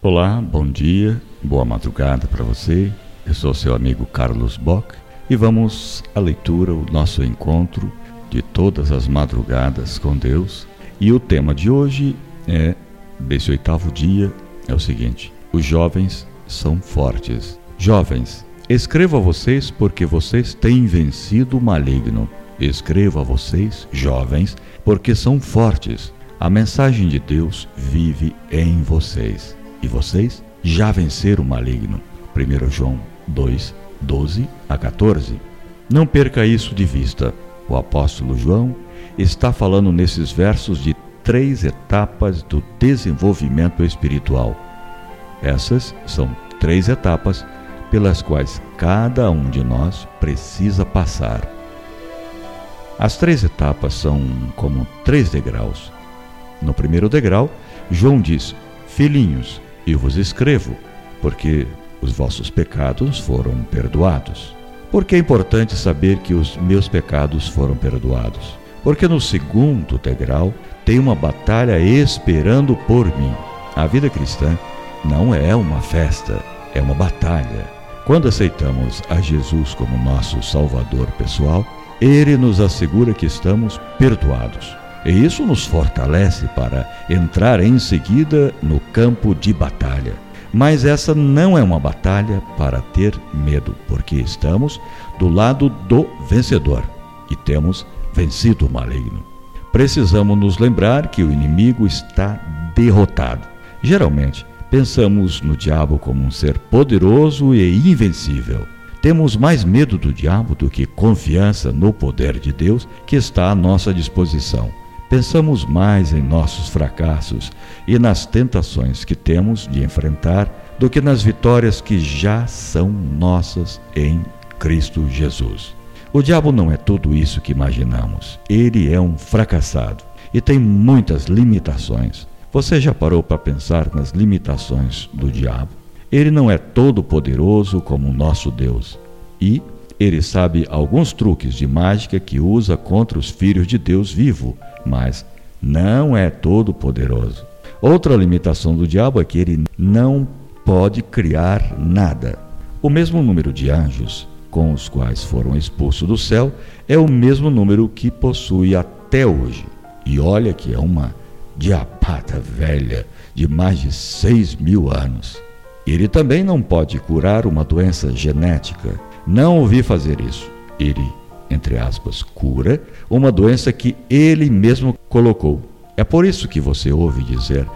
Olá, bom dia, boa madrugada para você. Eu sou seu amigo Carlos Bock e vamos à leitura, o nosso encontro de todas as madrugadas com Deus. E o tema de hoje é desse oitavo dia é o seguinte: os jovens são fortes. Jovens, escrevo a vocês porque vocês têm vencido o maligno. Escrevo a vocês, jovens, porque são fortes. A mensagem de Deus vive em vocês. E vocês já venceram o maligno. 1 João 2, 12 a 14. Não perca isso de vista. O apóstolo João está falando nesses versos de três etapas do desenvolvimento espiritual. Essas são três etapas pelas quais cada um de nós precisa passar. As três etapas são como três degraus. No primeiro degrau, João diz: Filhinhos, eu vos escrevo, porque os vossos pecados foram perdoados. Porque é importante saber que os meus pecados foram perdoados? Porque no segundo degrau tem uma batalha esperando por mim. A vida cristã não é uma festa, é uma batalha. Quando aceitamos a Jesus como nosso Salvador pessoal, ele nos assegura que estamos perdoados. E isso nos fortalece para entrar em seguida no campo de batalha. Mas essa não é uma batalha para ter medo, porque estamos do lado do vencedor e temos vencido o maligno. Precisamos nos lembrar que o inimigo está derrotado. Geralmente, pensamos no diabo como um ser poderoso e invencível. Temos mais medo do diabo do que confiança no poder de Deus que está à nossa disposição. Pensamos mais em nossos fracassos e nas tentações que temos de enfrentar do que nas vitórias que já são nossas em Cristo Jesus. O diabo não é tudo isso que imaginamos. Ele é um fracassado e tem muitas limitações. Você já parou para pensar nas limitações do diabo? Ele não é todo poderoso como o nosso Deus. E ele sabe alguns truques de mágica que usa contra os filhos de Deus vivo, mas não é todo poderoso. Outra limitação do diabo é que ele não pode criar nada. O mesmo número de anjos com os quais foram expulsos do céu é o mesmo número que possui até hoje. E olha que é uma diabata velha de mais de seis mil anos. Ele também não pode curar uma doença genética não ouvi fazer isso. Ele, entre aspas, cura uma doença que ele mesmo colocou. É por isso que você ouve dizer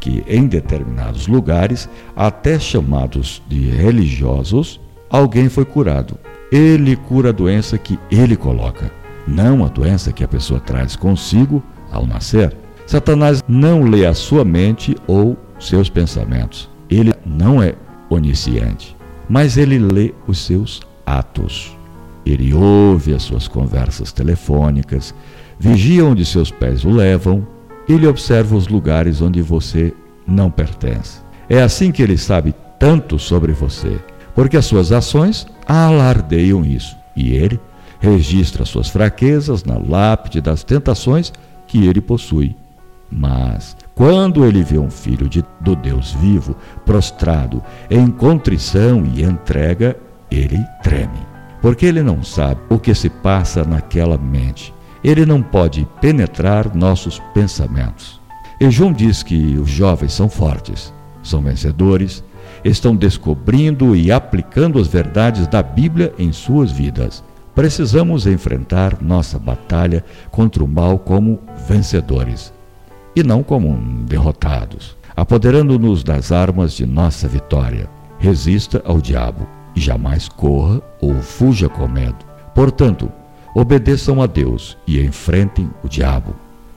que em determinados lugares, até chamados de religiosos, alguém foi curado. Ele cura a doença que ele coloca, não a doença que a pessoa traz consigo ao nascer. Satanás não lê a sua mente ou seus pensamentos. Ele não é onisciente, mas ele lê os seus atos. Ele ouve as suas conversas telefônicas, vigia onde seus pés o levam, ele observa os lugares onde você não pertence. É assim que ele sabe tanto sobre você, porque as suas ações alardeiam isso. E ele registra suas fraquezas na lápide das tentações que ele possui. Mas quando ele vê um filho de, do Deus vivo prostrado em contrição e entrega, ele treme, porque ele não sabe o que se passa naquela mente. Ele não pode penetrar nossos pensamentos. E João diz que os jovens são fortes, são vencedores, estão descobrindo e aplicando as verdades da Bíblia em suas vidas. Precisamos enfrentar nossa batalha contra o mal como vencedores e não como derrotados, apoderando-nos das armas de nossa vitória. Resista ao diabo jamais corra ou fuja com medo. Portanto, obedeçam a Deus e enfrentem o diabo,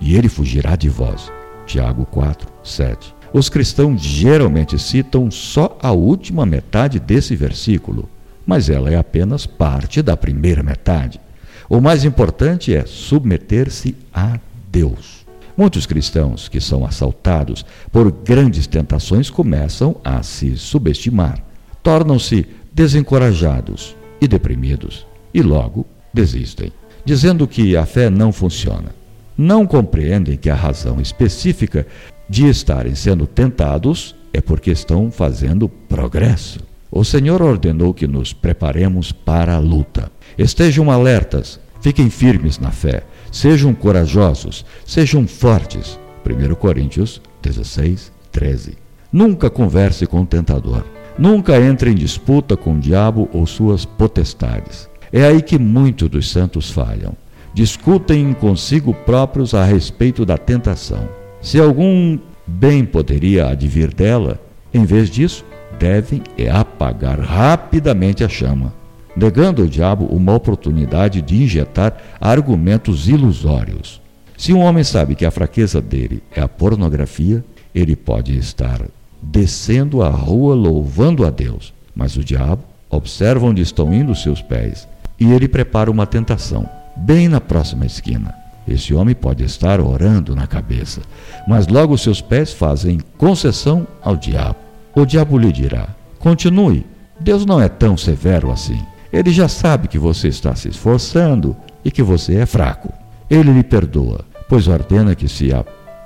e ele fugirá de vós. Tiago 4, 7. Os cristãos geralmente citam só a última metade desse versículo, mas ela é apenas parte da primeira metade. O mais importante é submeter-se a Deus. Muitos cristãos que são assaltados por grandes tentações começam a se subestimar, tornam-se desencorajados e deprimidos e logo desistem, dizendo que a fé não funciona. Não compreendem que a razão específica de estarem sendo tentados é porque estão fazendo progresso. O Senhor ordenou que nos preparemos para a luta. Estejam alertas, fiquem firmes na fé, sejam corajosos, sejam fortes. 1 Coríntios 16, 13. Nunca converse com o tentador. Nunca entre em disputa com o diabo ou suas potestades. É aí que muitos dos santos falham. Discutem consigo próprios a respeito da tentação. Se algum bem poderia advir dela, em vez disso, devem é apagar rapidamente a chama, negando ao diabo uma oportunidade de injetar argumentos ilusórios. Se um homem sabe que a fraqueza dele é a pornografia, ele pode estar descendo a rua louvando a Deus, mas o diabo observa onde estão indo seus pés e ele prepara uma tentação, bem na próxima esquina. Esse homem pode estar orando na cabeça, mas logo seus pés fazem concessão ao diabo. O diabo lhe dirá: Continue, Deus não é tão severo assim. Ele já sabe que você está se esforçando e que você é fraco. Ele lhe perdoa, pois ordena que se,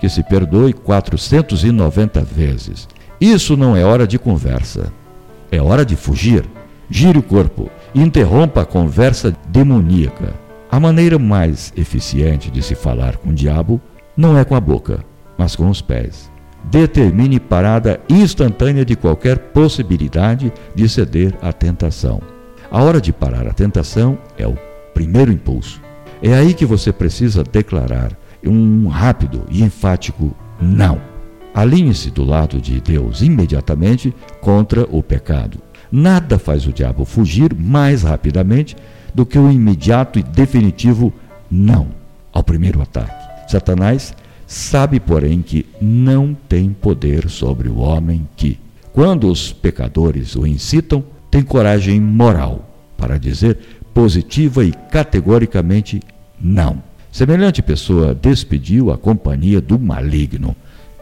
que se perdoe 490 vezes. Isso não é hora de conversa. É hora de fugir. Gire o corpo, interrompa a conversa demoníaca. A maneira mais eficiente de se falar com o diabo não é com a boca, mas com os pés. Determine parada instantânea de qualquer possibilidade de ceder à tentação. A hora de parar a tentação é o primeiro impulso. É aí que você precisa declarar um rápido e enfático não. Alinhe-se do lado de Deus imediatamente contra o pecado. Nada faz o diabo fugir mais rapidamente do que o imediato e definitivo não ao primeiro ataque. Satanás sabe, porém, que não tem poder sobre o homem que, quando os pecadores o incitam, tem coragem moral para dizer positiva e categoricamente não. Semelhante pessoa despediu a companhia do maligno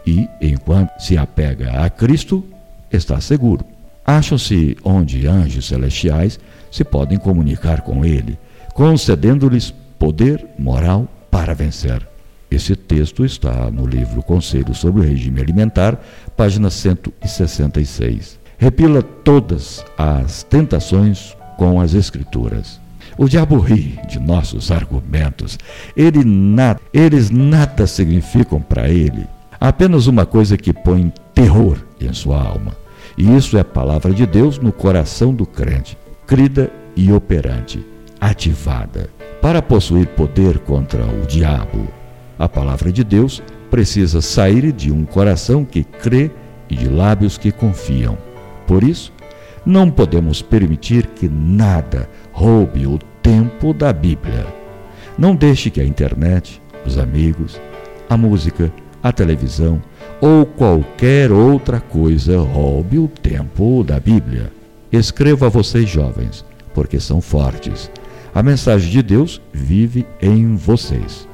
e, enquanto se apega a Cristo, está seguro. Acham-se onde anjos celestiais se podem comunicar com ele, concedendo-lhes poder moral para vencer. Esse texto está no livro Conselho sobre o Regime Alimentar, página 166. Repila todas as tentações com as Escrituras. O diabo ri de nossos argumentos. Ele nada, eles nada significam para ele apenas uma coisa que põe terror em sua alma. E isso é a palavra de Deus no coração do crente, crida e operante, ativada. Para possuir poder contra o diabo, a palavra de Deus precisa sair de um coração que crê e de lábios que confiam. Por isso, não podemos permitir que nada roube o tempo da Bíblia. Não deixe que a internet, os amigos, a música, a televisão ou qualquer outra coisa roube o tempo da Bíblia. Escrevo a vocês jovens, porque são fortes. A mensagem de Deus vive em vocês.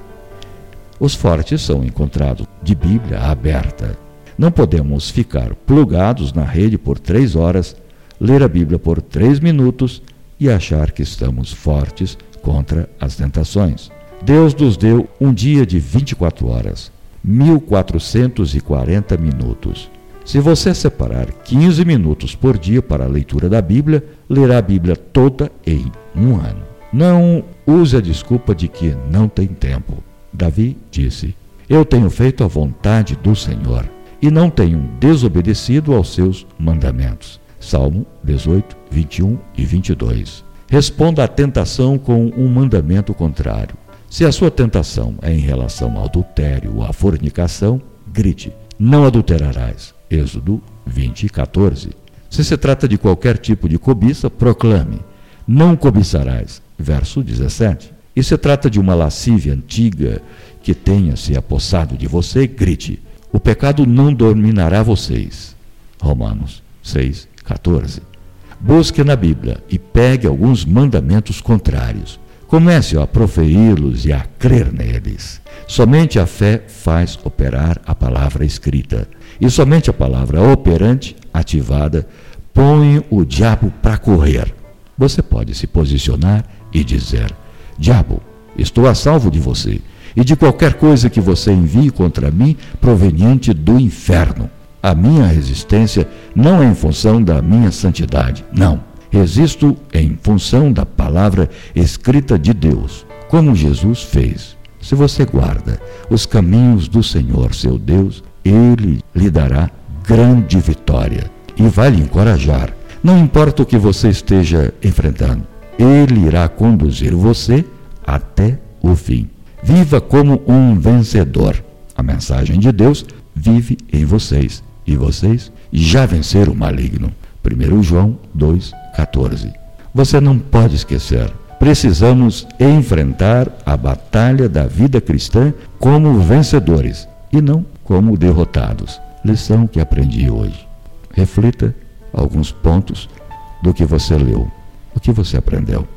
Os fortes são encontrados de Bíblia aberta. Não podemos ficar plugados na rede por três horas, ler a Bíblia por três minutos e achar que estamos fortes contra as tentações. Deus nos deu um dia de 24 horas. 1440 minutos. Se você separar 15 minutos por dia para a leitura da Bíblia, lerá a Bíblia toda em um ano. Não use a desculpa de que não tem tempo. Davi disse: Eu tenho feito a vontade do Senhor e não tenho desobedecido aos seus mandamentos. Salmo 18, 21 e 22. Responda à tentação com um mandamento contrário. Se a sua tentação é em relação ao adultério ou à fornicação, grite: Não adulterarás. Êxodo 20, 14. Se se trata de qualquer tipo de cobiça, proclame: Não cobiçarás. Verso 17. E se trata de uma lascívia antiga que tenha se apossado de você, grite: O pecado não dominará vocês. Romanos 6, 14. Busque na Bíblia e pegue alguns mandamentos contrários. Comece a proferi-los e a crer neles. Somente a fé faz operar a palavra escrita. E somente a palavra operante, ativada, põe o diabo para correr. Você pode se posicionar e dizer: Diabo, estou a salvo de você e de qualquer coisa que você envie contra mim proveniente do inferno. A minha resistência não é em função da minha santidade, não. Resisto em função da palavra escrita de Deus, como Jesus fez. Se você guarda os caminhos do Senhor, seu Deus, ele lhe dará grande vitória e vai lhe encorajar. Não importa o que você esteja enfrentando, ele irá conduzir você até o fim. Viva como um vencedor. A mensagem de Deus vive em vocês e vocês já venceram o maligno. 1 João 2,14. Você não pode esquecer. Precisamos enfrentar a batalha da vida cristã como vencedores e não como derrotados. Lição que aprendi hoje. Reflita alguns pontos do que você leu, o que você aprendeu.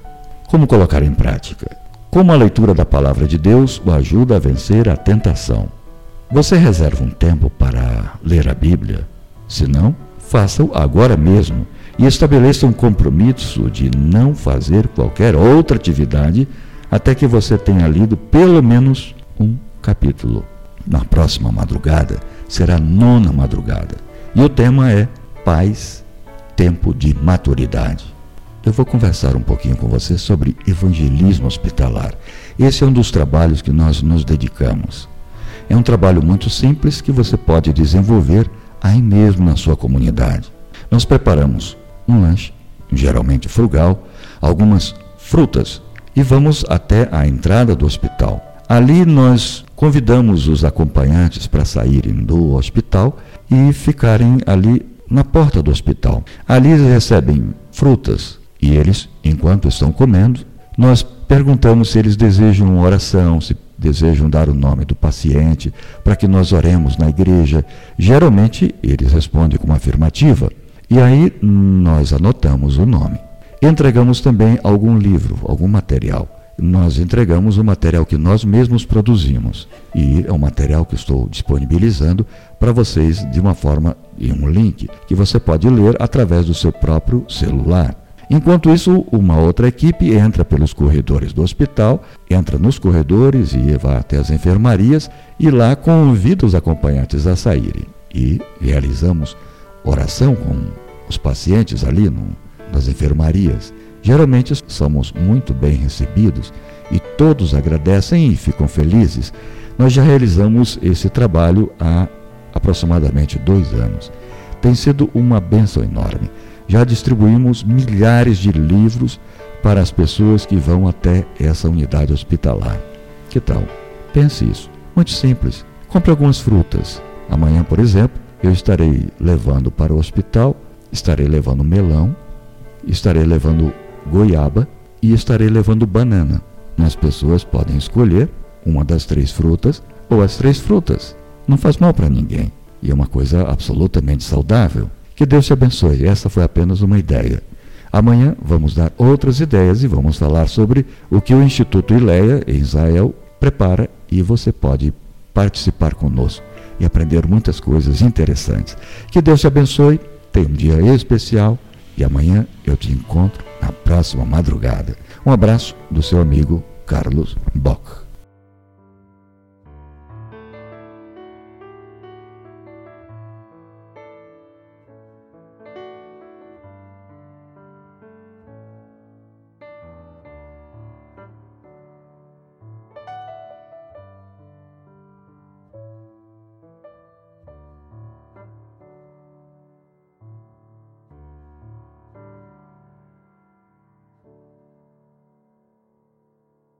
Como colocar em prática? Como a leitura da palavra de Deus o ajuda a vencer a tentação? Você reserva um tempo para ler a Bíblia? Se não, faça-o agora mesmo e estabeleça um compromisso de não fazer qualquer outra atividade até que você tenha lido pelo menos um capítulo. Na próxima madrugada será a nona madrugada e o tema é Paz, Tempo de Maturidade. Eu vou conversar um pouquinho com você sobre evangelismo hospitalar. Esse é um dos trabalhos que nós nos dedicamos. É um trabalho muito simples que você pode desenvolver aí mesmo na sua comunidade. Nós preparamos um lanche, geralmente frugal, algumas frutas e vamos até a entrada do hospital. Ali nós convidamos os acompanhantes para saírem do hospital e ficarem ali na porta do hospital. Ali eles recebem frutas e eles, enquanto estão comendo, nós perguntamos se eles desejam uma oração, se desejam dar o nome do paciente para que nós oremos na igreja. Geralmente eles respondem com uma afirmativa. E aí nós anotamos o nome. Entregamos também algum livro, algum material. Nós entregamos o material que nós mesmos produzimos. E é um material que estou disponibilizando para vocês de uma forma, em um link, que você pode ler através do seu próprio celular. Enquanto isso, uma outra equipe entra pelos corredores do hospital, entra nos corredores e vai até as enfermarias e lá convida os acompanhantes a saírem. E realizamos oração com os pacientes ali no, nas enfermarias. Geralmente somos muito bem recebidos e todos agradecem e ficam felizes. Nós já realizamos esse trabalho há aproximadamente dois anos. Tem sido uma benção enorme já distribuímos milhares de livros para as pessoas que vão até essa unidade hospitalar. Que tal? Pense isso. Muito simples. Compre algumas frutas. Amanhã, por exemplo, eu estarei levando para o hospital, estarei levando melão, estarei levando goiaba e estarei levando banana. As pessoas podem escolher uma das três frutas ou as três frutas. Não faz mal para ninguém e é uma coisa absolutamente saudável. Que Deus te abençoe. Essa foi apenas uma ideia. Amanhã vamos dar outras ideias e vamos falar sobre o que o Instituto Ileia, em Israel, prepara e você pode participar conosco e aprender muitas coisas interessantes. Que Deus te abençoe, tenha um dia especial e amanhã eu te encontro na próxima madrugada. Um abraço do seu amigo Carlos Bock.